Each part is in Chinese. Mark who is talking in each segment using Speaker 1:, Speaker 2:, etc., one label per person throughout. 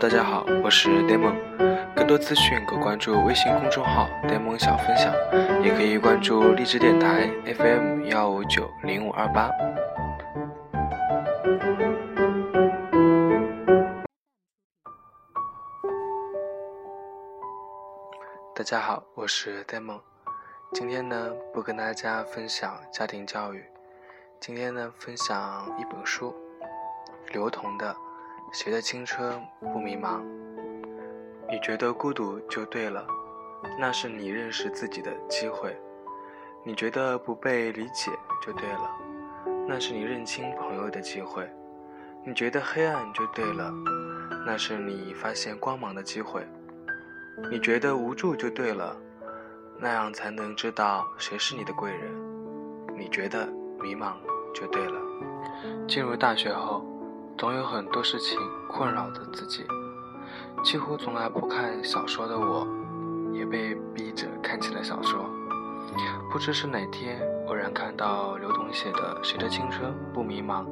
Speaker 1: 大家好，我是 Demon。更多资讯可关注微信公众号 “Demon 小分享”，也可以关注荔枝电台 FM 幺五九零五二八。大家好，我是 Demon。今天呢，不跟大家分享家庭教育，今天呢，分享一本书，刘同的。谁的青春不迷茫？你觉得孤独就对了，那是你认识自己的机会；你觉得不被理解就对了，那是你认清朋友的机会；你觉得黑暗就对了，那是你发现光芒的机会；你觉得无助就对了，那样才能知道谁是你的贵人；你觉得迷茫就对了。进入大学后。总有很多事情困扰着自己，几乎从来不看小说的我，也被逼着看起了小说。不知是哪天偶然看到刘同写的《谁的青春不迷茫》，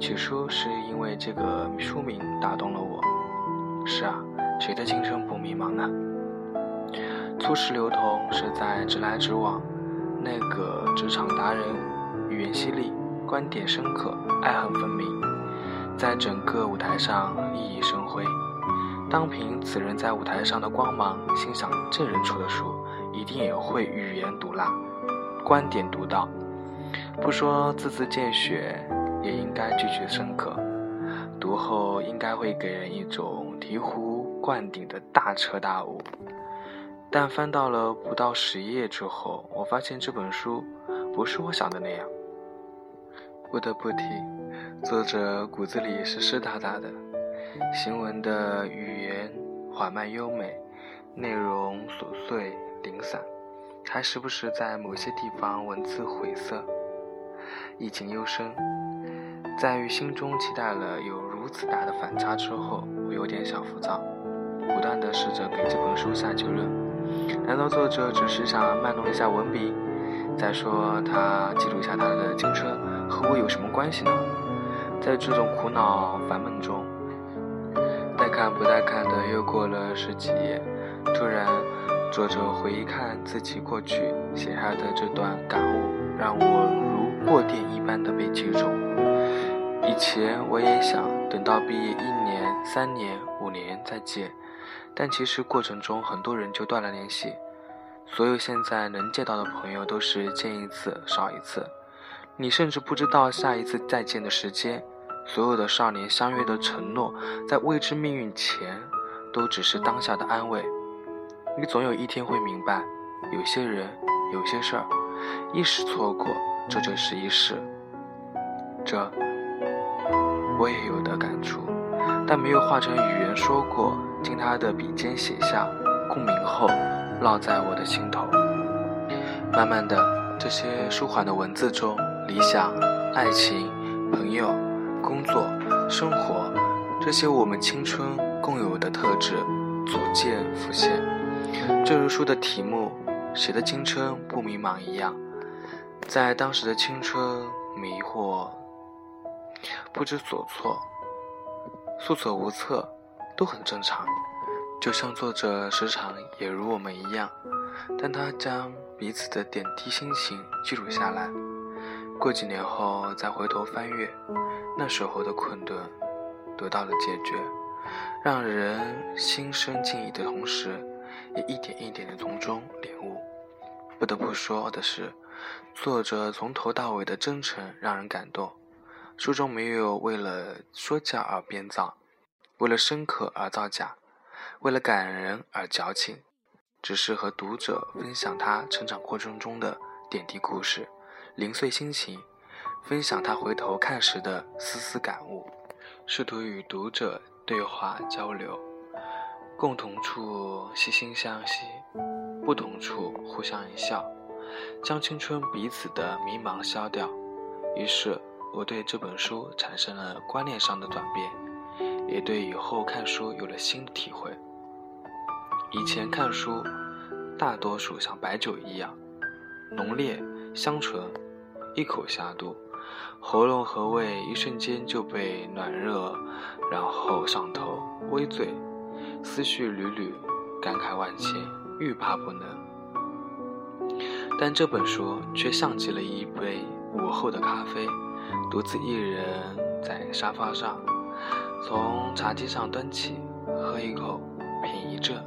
Speaker 1: 起初是因为这个书名打动了我。是啊，谁的青春不迷茫呢？初识刘同是在直来直往，那个职场达人，语言犀利，观点深刻，爱恨分明。在整个舞台上熠熠生辉。当凭此人在舞台上的光芒，心想这人出的书一定也会语言毒辣，观点独到。不说字字见血，也应该句句深刻。读后应该会给人一种醍醐灌顶的大彻大悟。但翻到了不到十页之后，我发现这本书不是我想的那样。不得不提。作者骨子里是湿哒哒的，行文的语言缓慢优美，内容琐碎零散，还时不时在某些地方文字晦涩，意境幽深。在于心中期待了有如此大的反差之后，我有点小浮躁，不断的试着给这本书下结论。难道作者只是想卖弄一下文笔？再说他记录下他的青春和我有什么关系呢？在这种苦恼烦闷中，带看不带看的又过了十几页，突然，作者回忆看自己过去写下的这段感悟，让我如过电一般的被击中。以前我也想等到毕业一年、三年、五年再见，但其实过程中很多人就断了联系，所有现在能见到的朋友都是见一次少一次，你甚至不知道下一次再见的时间。所有的少年相约的承诺，在未知命运前，都只是当下的安慰。你总有一天会明白，有些人，有些事儿，一时错过，这就是一世。这，我也有的感触，但没有化成语言说过，经他的笔尖写下，共鸣后，烙在我的心头。慢慢的，这些舒缓的文字中，理想、爱情、朋友。工作、生活，这些我们青春共有的特质，逐渐浮现。正如书的题目“谁的青春不迷茫”一样，在当时的青春，迷惑、不知所措、束手无策，都很正常。就像作者时常也如我们一样，但他将彼此的点滴心情记录下来。过几年后再回头翻阅，那时候的困顿得到了解决，让人心生敬意的同时，也一点一点的从中领悟。不得不说的是，作者从头到尾的真诚让人感动。书中没有为了说教而编造，为了深刻而造假，为了感人而矫情，只是和读者分享他成长过程中的点滴故事。零碎心情，分享他回头看时的丝丝感悟，试图与读者对话交流，共同处惺惺相惜，不同处互相一笑，将青春彼此的迷茫消掉。于是，我对这本书产生了观念上的转变，也对以后看书有了新的体会。以前看书，大多数像白酒一样浓烈香醇。一口下肚，喉咙和胃一瞬间就被暖热，然后上头，微醉，思绪缕缕，感慨万千，欲罢不能。但这本书却像极了一杯午后的咖啡，独自一人在沙发上，从茶几上端起，喝一口，品一阵，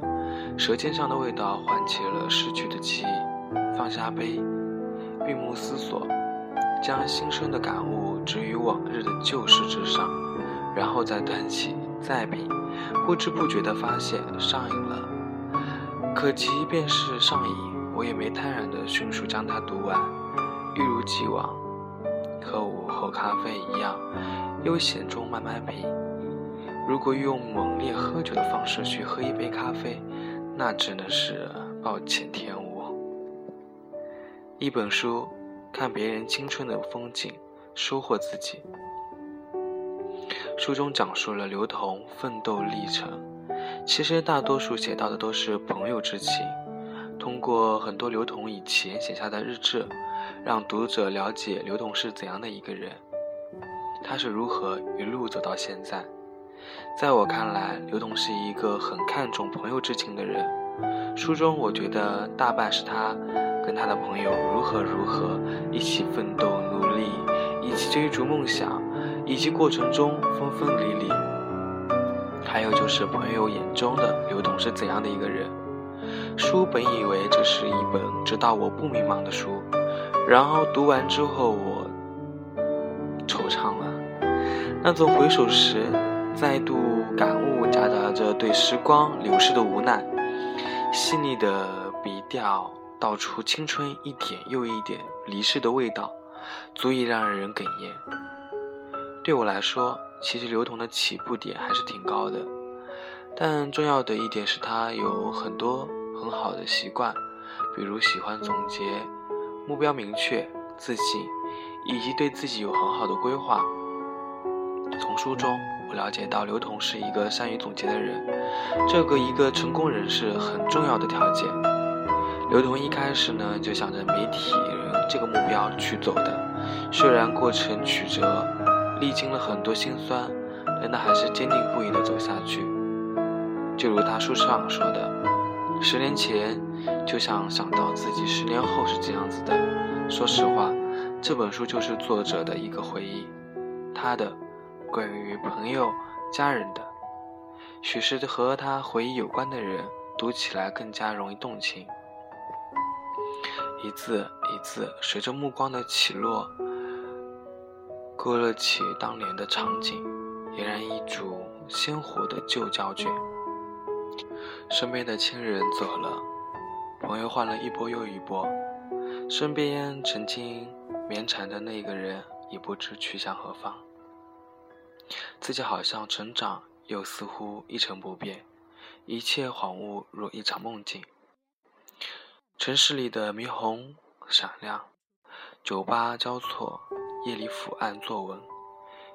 Speaker 1: 舌尖上的味道唤起了逝去的记忆，放下杯，闭目思索，将新生的感悟置于往日的旧事之上，然后再端起，再品，不知不觉地发现上瘾了，可即便是上瘾。我也没贪婪的迅速将它读完，一如既往，和午后咖啡一样，悠闲中慢慢品。如果用猛烈喝酒的方式去喝一杯咖啡，那只能是暴殄天物。一本书，看别人青春的风景，收获自己。书中讲述了刘同奋斗历程，其实大多数写到的都是朋友之情。通过很多刘同以前写下的日志，让读者了解刘同是怎样的一个人，他是如何一路走到现在。在我看来，刘同是一个很看重朋友之情的人。书中我觉得大半是他跟他的朋友如何如何一起奋斗努力，一起追逐梦想，以及过程中分分离离。还有就是朋友眼中的刘同是怎样的一个人。书本以为这是一本直到我不迷茫的书，然后读完之后我惆怅了。那种回首时再度感悟，夹杂着对时光流逝的无奈，细腻的笔调道出青春一点又一点离世的味道，足以让人哽咽。对我来说，其实刘同的起步点还是挺高的，但重要的一点是他有很多。很好的习惯，比如喜欢总结，目标明确、自信，以及对自己有很好的规划。从书中我了解到，刘同是一个善于总结的人，这个一个成功人士很重要的条件。刘同一开始呢就想着媒体人这个目标去走的，虽然过程曲折，历经了很多辛酸，但他还是坚定不移的走下去。就如他书上说的。十年前就想想到自己十年后是这样子的。说实话，这本书就是作者的一个回忆，他的关于朋友、家人的，许是和他回忆有关的人，读起来更加容易动情。一字一字随着目光的起落，勾勒起当年的场景，俨然一组鲜活的旧胶卷。身边的亲人走了，朋友换了一波又一波，身边曾经绵缠的那个人也不知去向何方。自己好像成长，又似乎一成不变，一切恍惚如一场梦境。城市里的霓虹闪亮，酒吧交错，夜里伏案作文。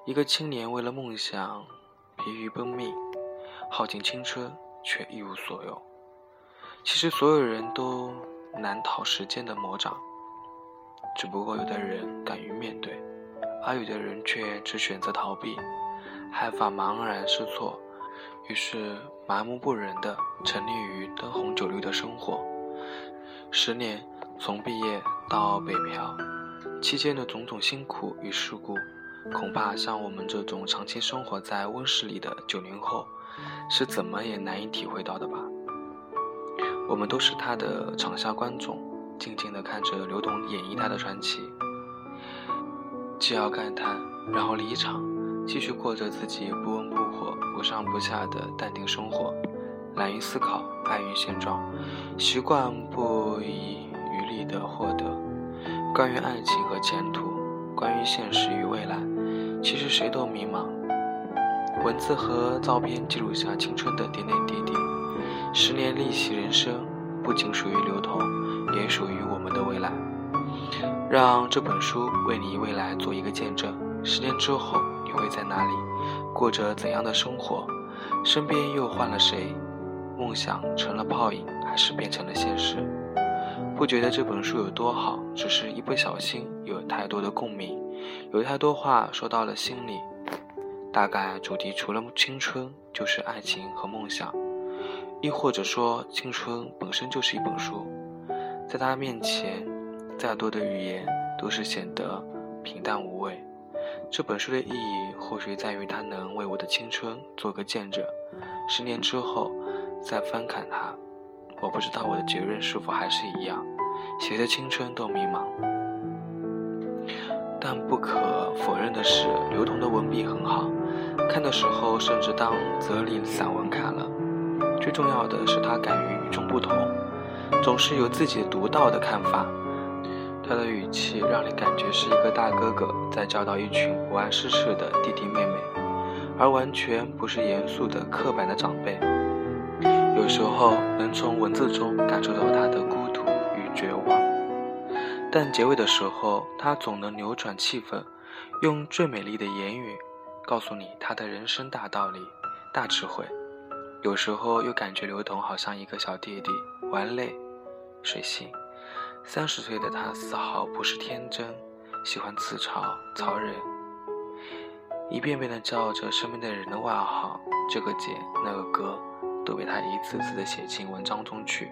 Speaker 1: 一个青年为了梦想疲于奔命，耗尽青春。却一无所有。其实所有人都难逃时间的魔掌，只不过有的人敢于面对，而有的人却只选择逃避，害怕茫然失措，于是麻木不仁地沉溺于灯红酒绿的生活。十年，从毕业到北漂，期间的种种辛苦与事故，恐怕像我们这种长期生活在温室里的九零后。是怎么也难以体会到的吧？我们都是他的场下观众，静静地看着刘同演绎他的传奇，既要感叹，然后离场，继续过着自己不温不火、不上不下的淡定生活，懒于思考，安于现状，习惯不遗余力的获得。关于爱情和前途，关于现实与未来，其实谁都迷茫。文字和照片记录下青春的点点滴滴，十年逆袭人生，不仅属于刘同，也属于我们的未来。让这本书为你未来做一个见证。十年之后，你会在哪里，过着怎样的生活？身边又换了谁？梦想成了泡影，还是变成了现实？不。觉得这本书有多好，只是一不小心有太多的共鸣，有太多话说到了心里。大概主题除了青春，就是爱情和梦想，亦或者说青春本身就是一本书，在他面前，再多的语言都是显得平淡无味。这本书的意义或许在于它能为我的青春做个见证。十年之后再翻看它，我不知道我的结论是否还是一样，谁的青春都迷茫。但不可否认的是，刘同的文笔很好。看的时候，甚至当哲理散文看了。最重要的是，他敢于与众不同，总是有自己独到的看法。他的语气让你感觉是一个大哥哥在教导一群不谙世事的弟弟妹妹，而完全不是严肃的刻板的长辈。有时候能从文字中感受到他的孤独与绝望，但结尾的时候，他总能扭转气氛，用最美丽的言语。告诉你他的人生大道理、大智慧，有时候又感觉刘同好像一个小弟弟，玩累、水性。三十岁的他丝毫不是天真，喜欢自嘲、嘲人，一遍遍的叫着身边的人的外号，这个姐、那个哥，都被他一次次地写进文章中去，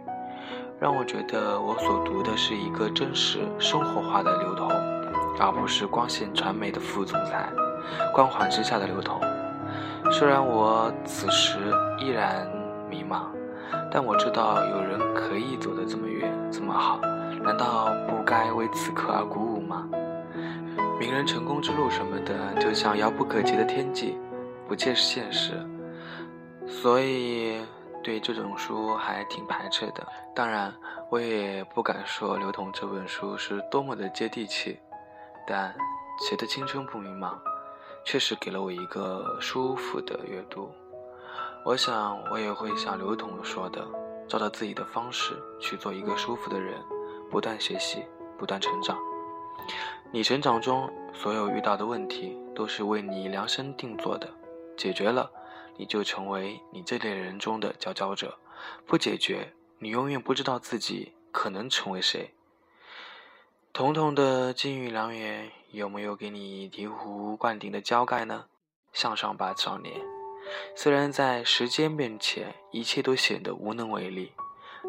Speaker 1: 让我觉得我所读的是一个真实生活化的刘同，而不是光线传媒的副总裁。光环之下的刘同，虽然我此时依然迷茫，但我知道有人可以走得这么远，这么好，难道不该为此刻而鼓舞吗？名人成功之路什么的，就像遥不可及的天际，不切现实，所以对这种书还挺排斥的。当然，我也不敢说刘同这本书是多么的接地气，但谁的青春不迷茫？确实给了我一个舒服的阅读，我想我也会像刘同说的，照着自己的方式去做一个舒服的人，不断学习，不断成长。你成长中所有遇到的问题，都是为你量身定做的，解决了，你就成为你这类人中的佼佼者；不解决，你永远不知道自己可能成为谁。彤彤的金玉良缘有没有给你醍醐灌顶的浇盖呢？向上吧，少年！虽然在时间面前一切都显得无能为力，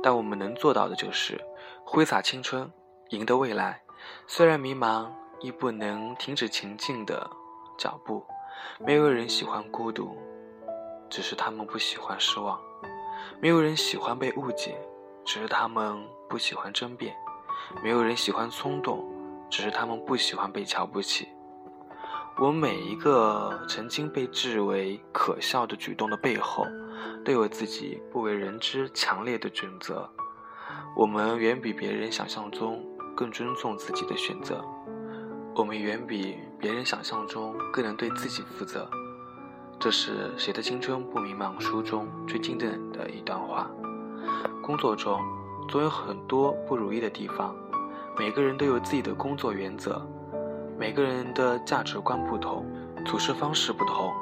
Speaker 1: 但我们能做到的就是挥洒青春，赢得未来。虽然迷茫，亦不能停止前进的脚步。没有人喜欢孤独，只是他们不喜欢失望；没有人喜欢被误解，只是他们不喜欢争辩。没有人喜欢冲动，只是他们不喜欢被瞧不起。我们每一个曾经被视为可笑的举动的背后，都有自己不为人知强烈的准则。我们远比别人想象中更尊重自己的选择，我们远比别人想象中更能对自己负责。这是《谁的青春不迷茫》书中最经典的一段话。工作中。总有很多不如意的地方，每个人都有自己的工作原则，每个人的价值观不同，处事方式不同，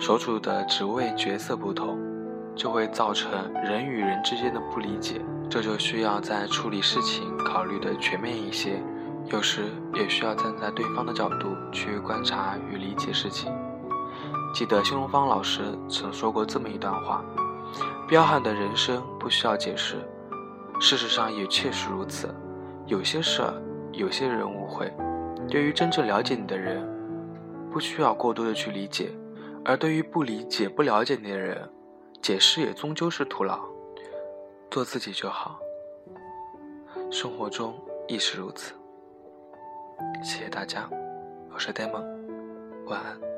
Speaker 1: 所处的职位角色不同，就会造成人与人之间的不理解。这就需要在处理事情考虑的全面一些，有时也需要站在对方的角度去观察与理解事情。记得新东方老师曾说过这么一段话：彪悍的人生不需要解释。事实上也确实如此，有些事儿，有些人误会，对于真正了解你的人，不需要过多的去理解；而对于不理解、不了解你的人，解释也终究是徒劳。做自己就好，生活中亦是如此。谢谢大家，我是呆萌，晚安。